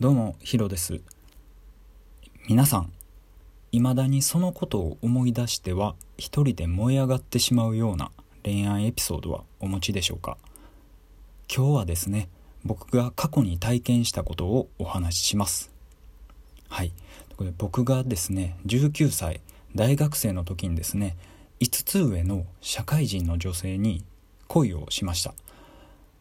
どうもヒロです。皆さん未だにそのことを思い出しては一人で燃え上がってしまうような恋愛エピソードはお持ちでしょうか？今日はですね僕が過去に体験したことをお話しします。はい。これ僕がですね19歳大学生の時にですね5つ上の社会人の女性に恋をしました。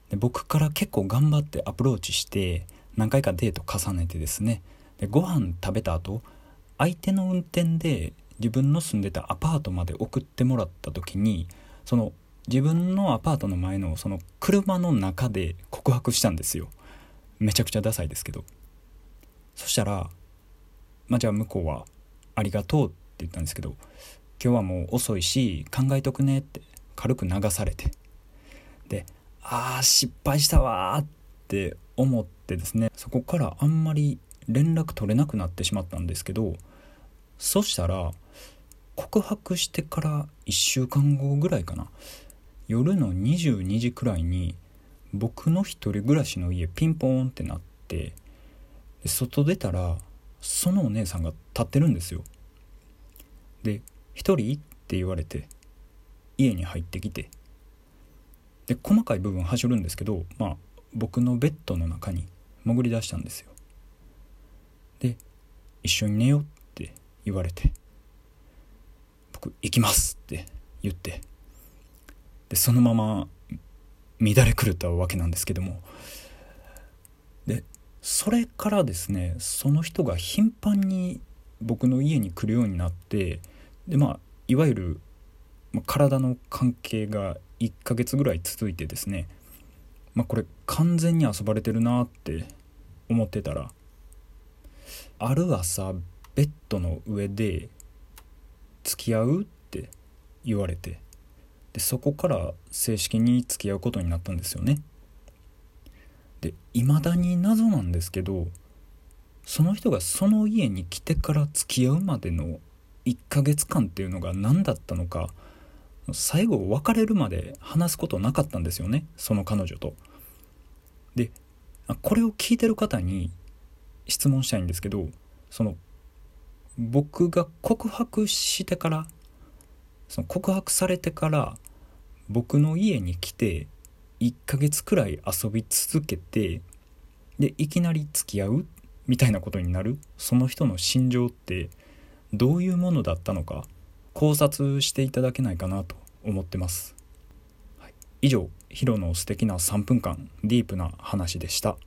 で僕から結構頑張ってアプローチして何回かデート重ねてですね。でご飯食べた後相手の運転で自分の住んでたアパートまで送ってもらった時にその自分のアパートの前のその車の中で告白したんですよ。めちゃくちゃダサいですけど。そしたらまあじゃあ向こうは「ありがとう」って言ったんですけど「今日はもう遅いし考えとくね」って軽く流されて。で「ああ失敗したわ」ってって思ってですねそこからあんまり連絡取れなくなってしまったんですけどそしたら告白してから1週間後ぐらいかな夜の22時くらいに僕の一人暮らしの家ピンポーンってなって外出たらそのお姉さんが立ってるんですよで「一人?」って言われて家に入ってきてで細かい部分はしょるんですけどまあ僕のベッドの中に潜り出したんですよ。で「一緒に寝よう」って言われて僕「行きます」って言ってでそのまま乱れ狂ったわけなんですけどもでそれからですねその人が頻繁に僕の家に来るようになってでまあいわゆる体の関係が1ヶ月ぐらい続いてですねまあこれ完全に遊ばれてるなって思ってたらある朝ベッドの上で「付き合う?」って言われてでそこから正式に付き合うことになったんですよねで未だに謎なんですけどその人がその家に来てから付き合うまでの1ヶ月間っていうのが何だったのか最後別れるまで話すことなかったんですよねその彼女と。でこれを聞いてる方に質問したいんですけどその僕が告白してからその告白されてから僕の家に来て1ヶ月くらい遊び続けてでいきなり付き合うみたいなことになるその人の心情ってどういうものだったのか考察していただけないかなと思ってます、はい、以上ヒロの素敵な3分間ディープな話でした。